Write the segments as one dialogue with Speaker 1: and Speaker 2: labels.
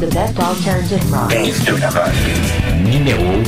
Speaker 1: The best alternative rock.
Speaker 2: To the.
Speaker 1: Numéro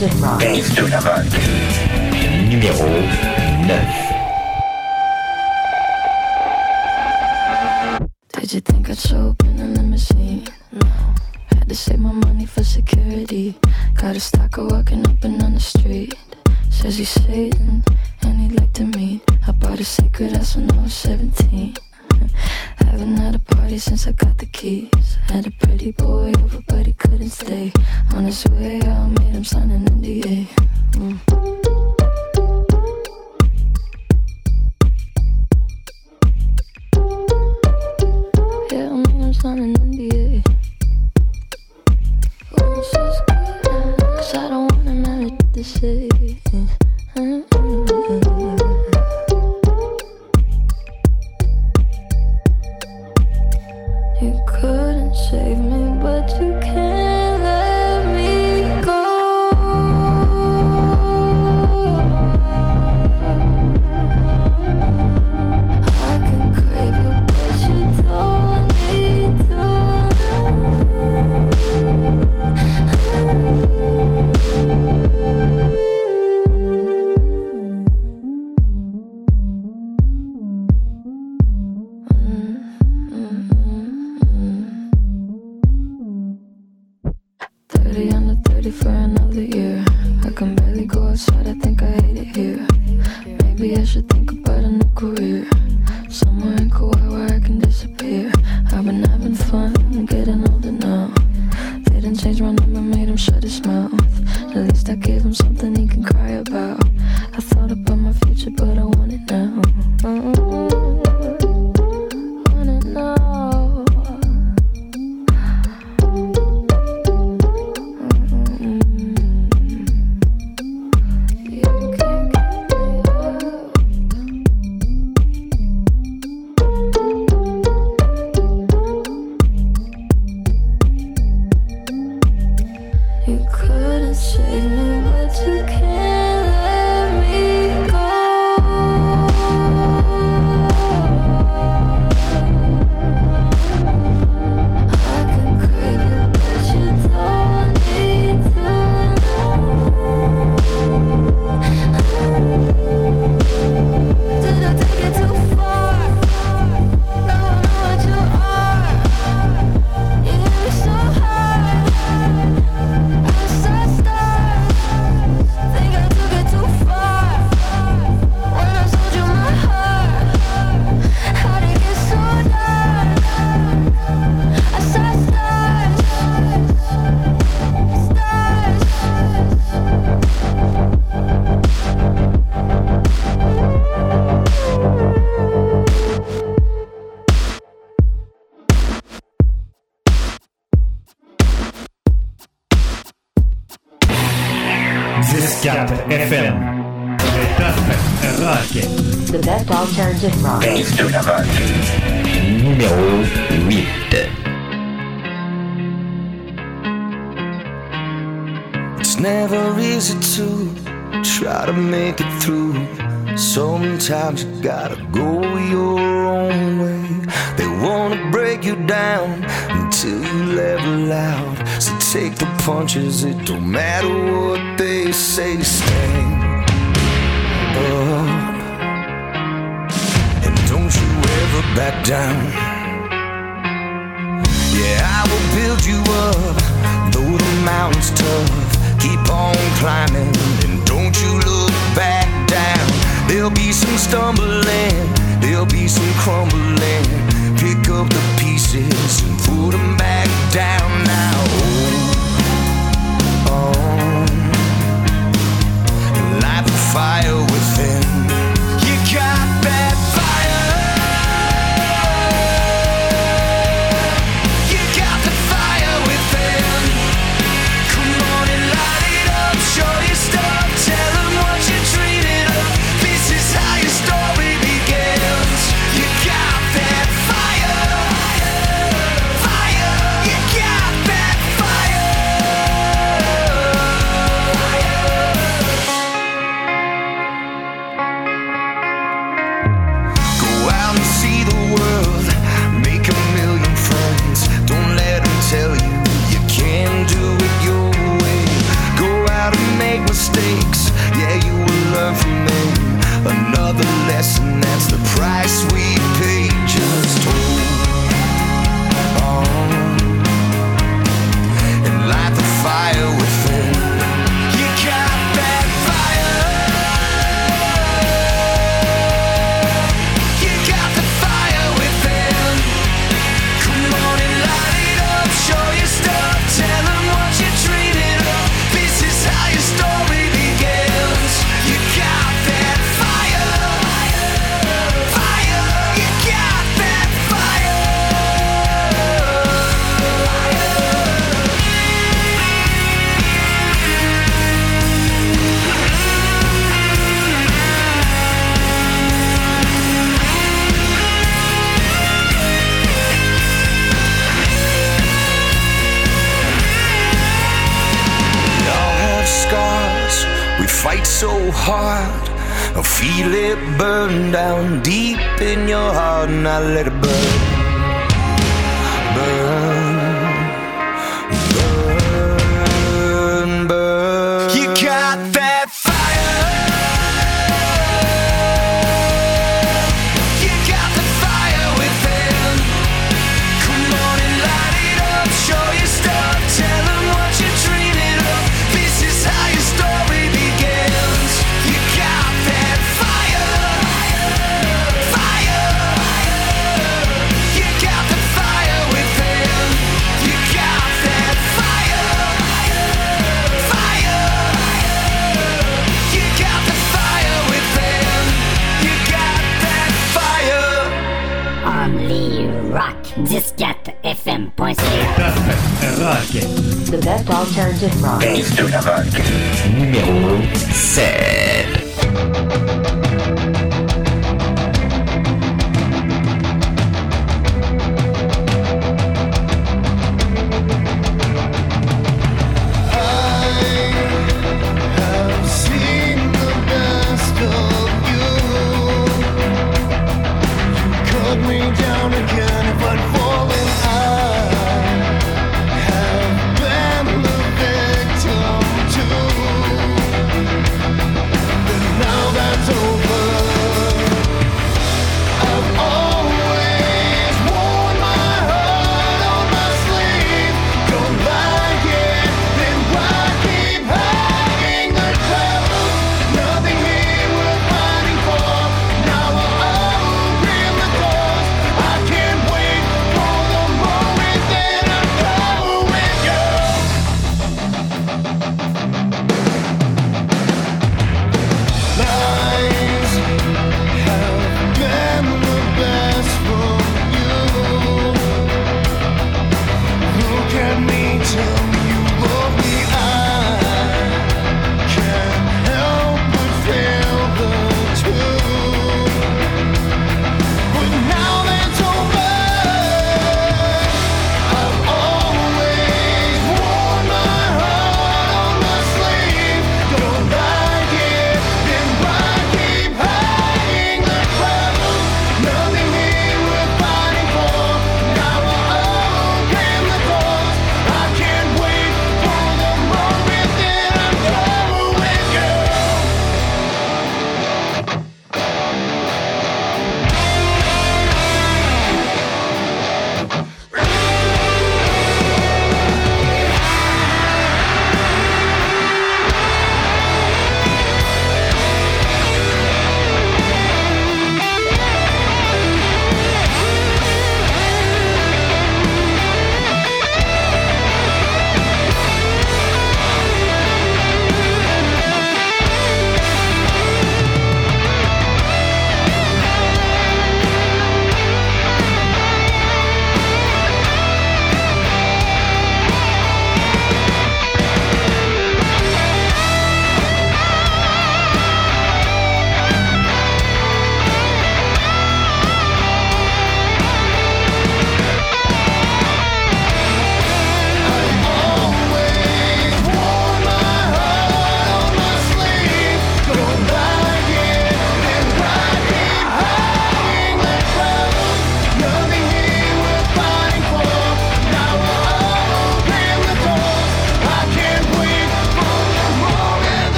Speaker 3: Baisse de la vague. Numéro 9.
Speaker 4: Did you think I'd show for another year.
Speaker 5: Discount FM.
Speaker 1: The best alternative rock.
Speaker 3: Bästa röket. Numero 8.
Speaker 6: It's never easy to try to make it through. Sometimes you gotta go your own way. They wanna break you down until you level out. So take the punches, it don't matter what they say. Stand up and don't you ever back down. Yeah, I will build you up, though the mountain's tough. Keep on climbing and don't you look back down. There'll be some stumbling, there'll be some crumbling pick up the pieces and put them back down now. Oh, light the fire within. You got that fire. You got the fire within. Come on and light it up, show your stuff.
Speaker 5: Rock.
Speaker 1: The best alternative rock.
Speaker 3: Base de la rock. Numéro 7.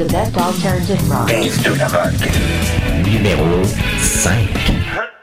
Speaker 6: The best
Speaker 1: alternative rock.
Speaker 3: Numéro
Speaker 7: 5.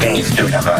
Speaker 1: Alternative rock.
Speaker 7: Base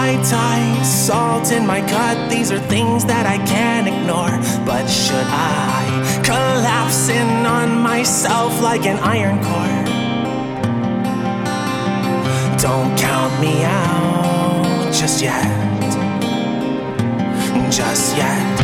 Speaker 8: High
Speaker 9: tide, salt in my cut. These are things that I can't ignore. But should I collapse in on myself like an iron core? Don't count me out just yet. Just yet.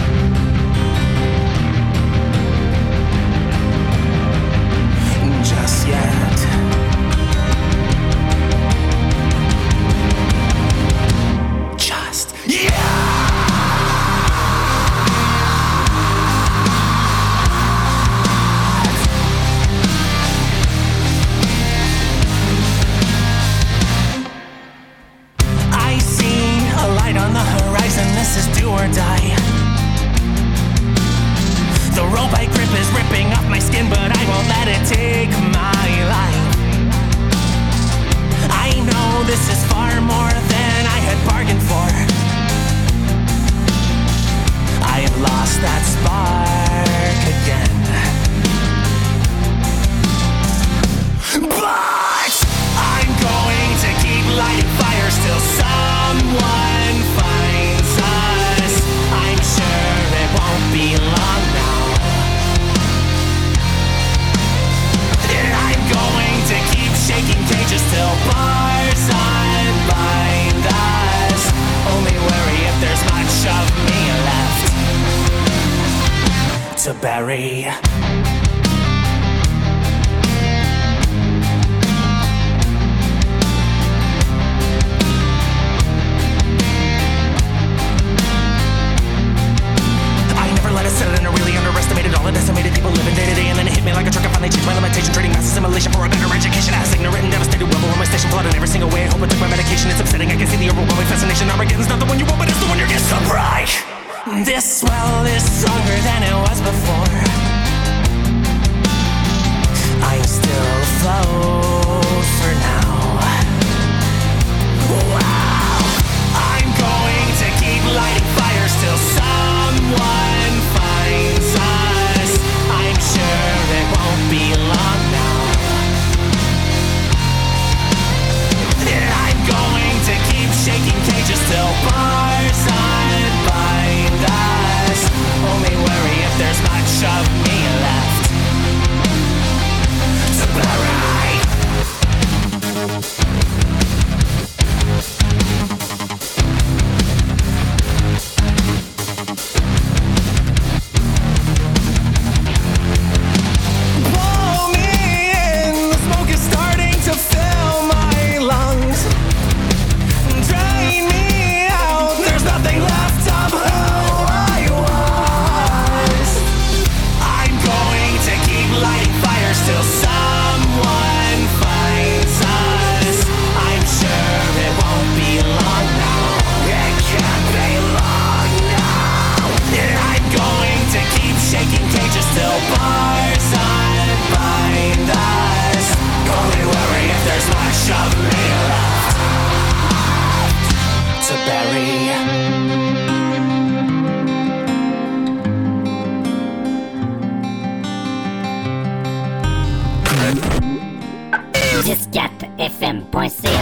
Speaker 1: 94fm.ca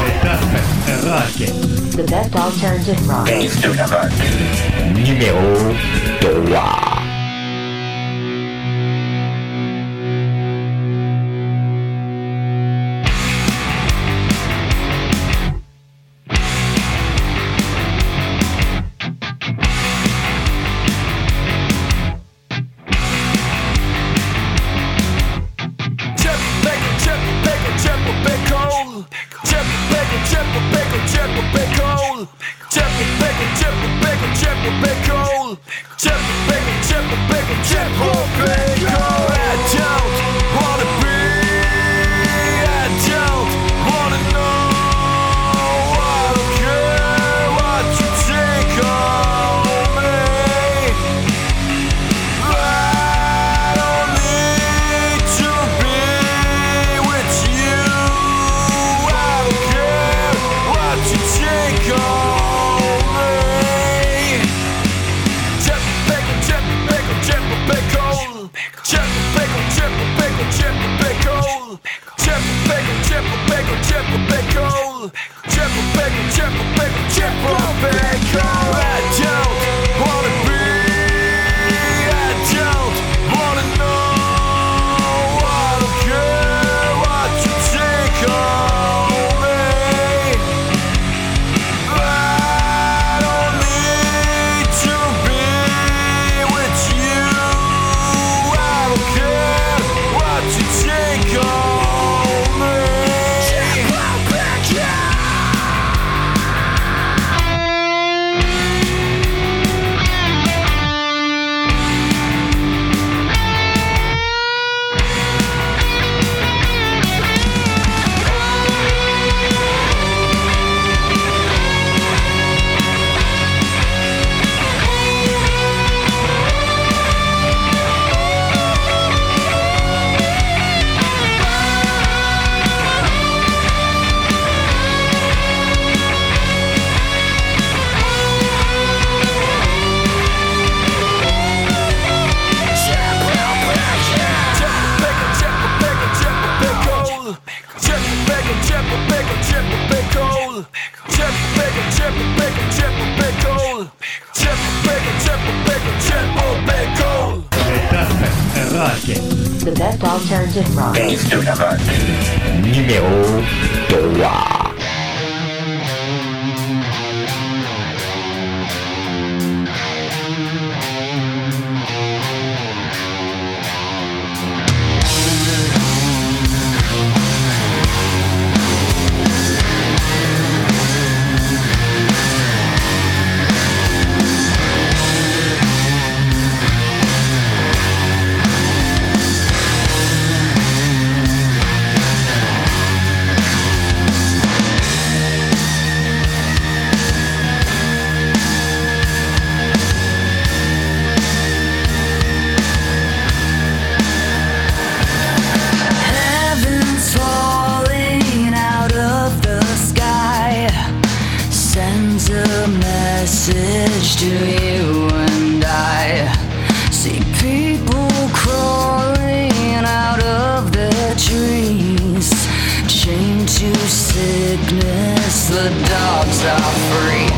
Speaker 1: rock. The best alternative rock.
Speaker 7: Numéro 3.
Speaker 10: the dogs are free.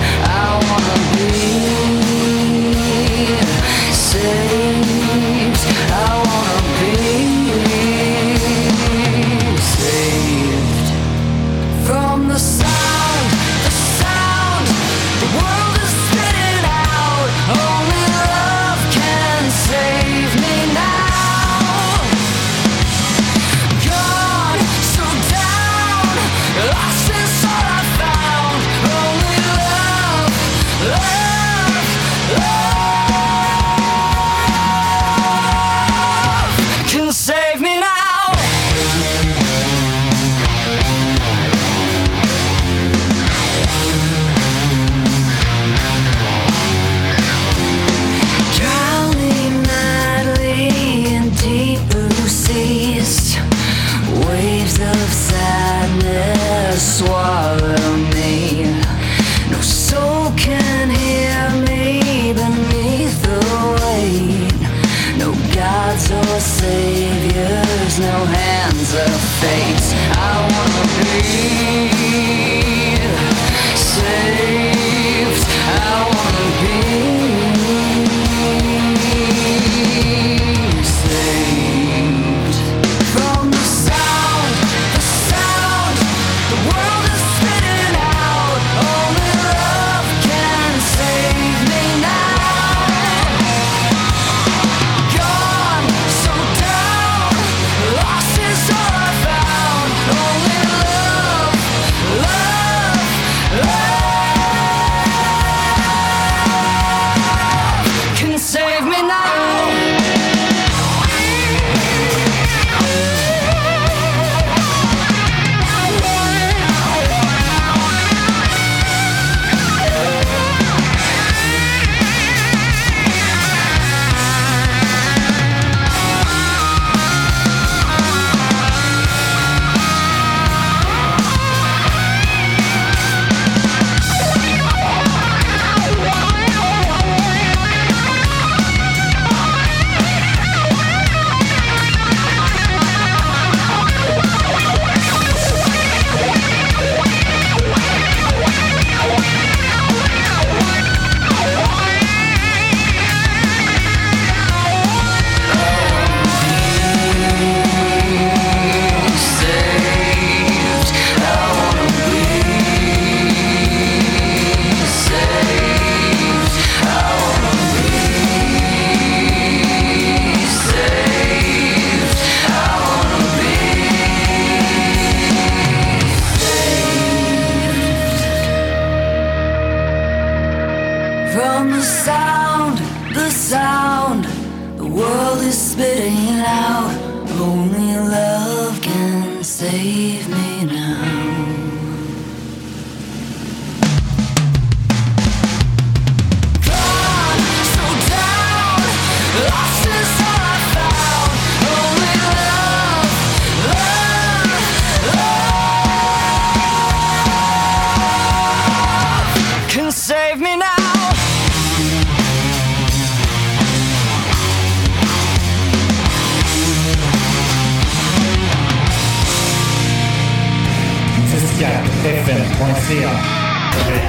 Speaker 10: Le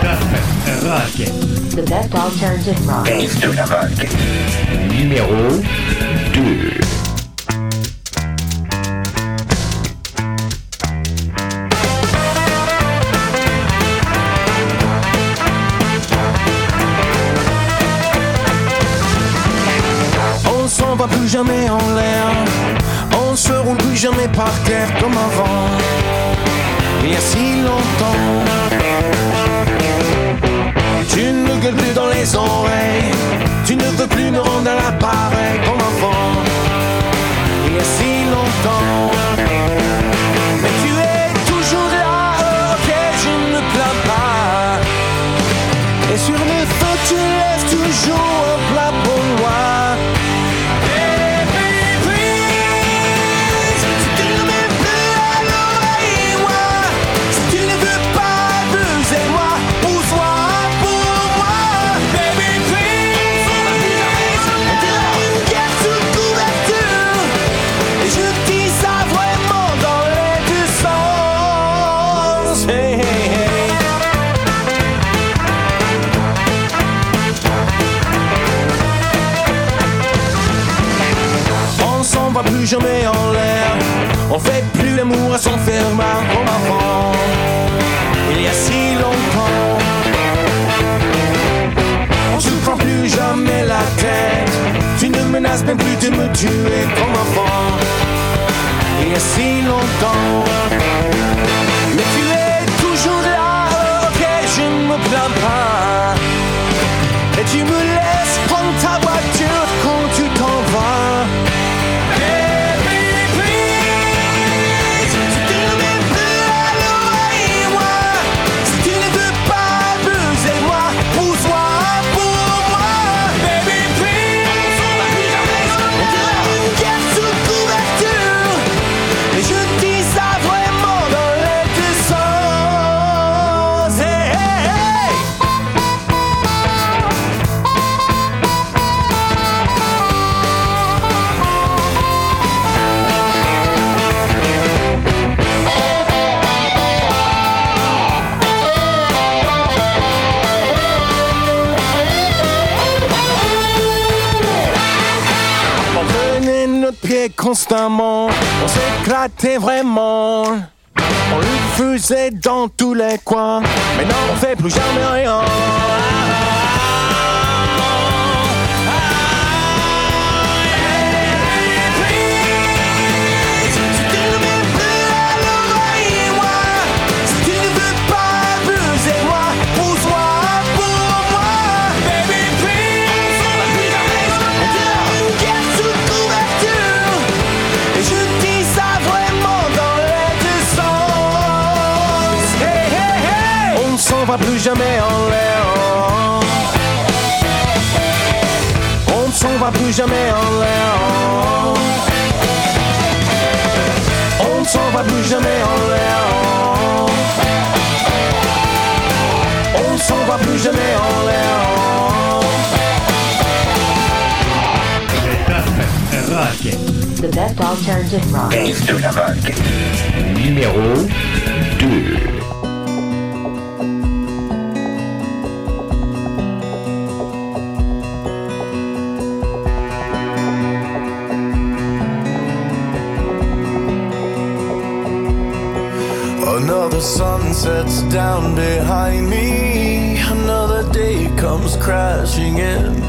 Speaker 10: top. The
Speaker 1: best alternative rock.
Speaker 2: Numéro 2.
Speaker 11: On s'en va plus jamais en l'air, on se roule plus jamais par terre comme avant il y a si longtemps. Tu ne gueules plus dans les oreilles, tu ne veux plus me rendre à l'appareil. Son fermat comme avant. Il y a si longtemps. On se prend plus jamais la tête. Tu ne menaces même plus de me tuer comme avant. Il y a si longtemps. Mais tu es toujours là, ok, je ne me plains pas. Et tu me constamment, on s'éclatait vraiment. On le faisait dans tous les coins, mais non, on fait plus jamais rien. Hey. On ne s'en va plus jamais en l'air. On ne s'en va plus jamais en l'air. On ne s'en va plus jamais en l'air. On ne s'en va plus jamais en l'air.
Speaker 1: The best alternative rock.
Speaker 2: Numéro 2.
Speaker 7: Sets down behind me. Another day comes crashing in.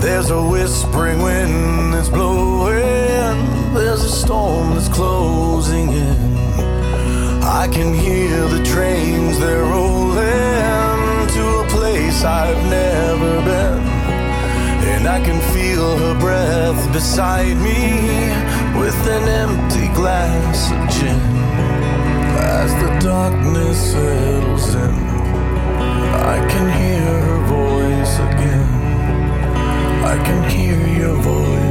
Speaker 7: There's a whispering wind that's blowing. There's a storm that's closing in. I can hear the trains, they're rolling to a place I've never been. And I can feel her breath beside me with an empty glass of gin. As the darkness settles in, I can hear her voice again. I can hear your voice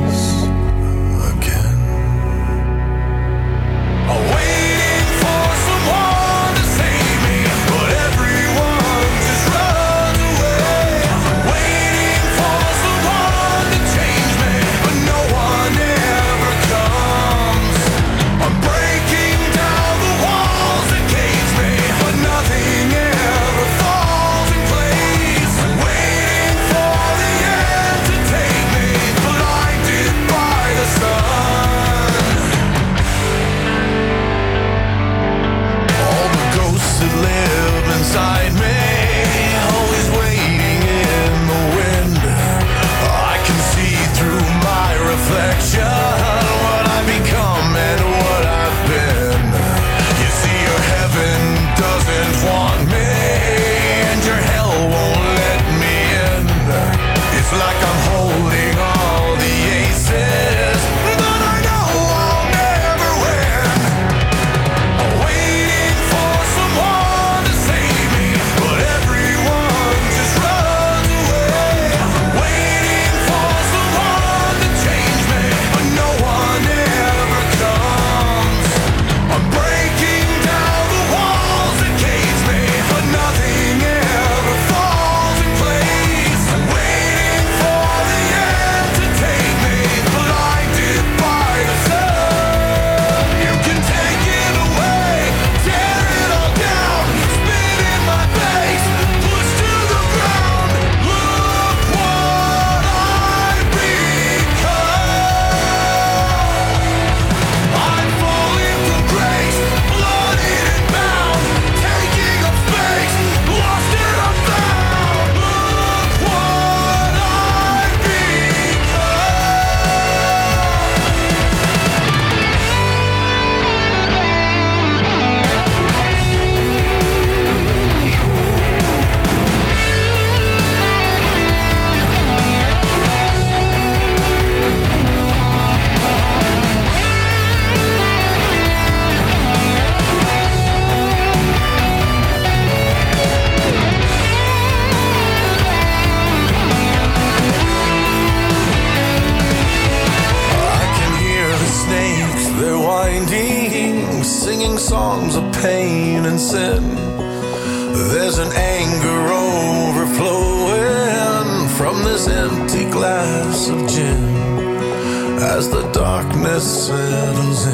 Speaker 7: darkness settles in,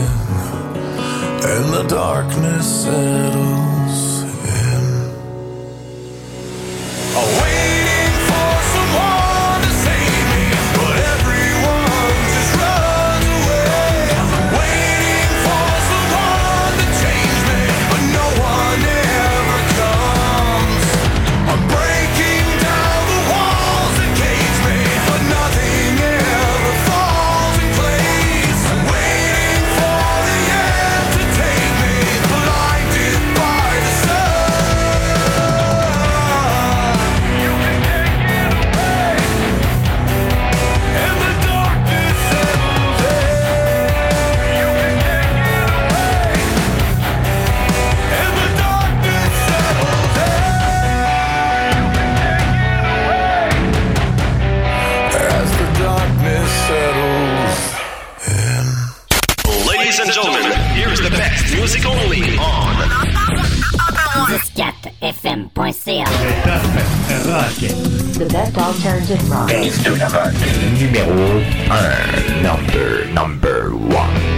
Speaker 7: and the darkness settles.
Speaker 5: rock.
Speaker 1: The best alternative rock. Best of rock.
Speaker 12: Numéro 1. Number, number 1.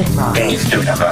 Speaker 13: Music not.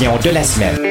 Speaker 12: De la semaine.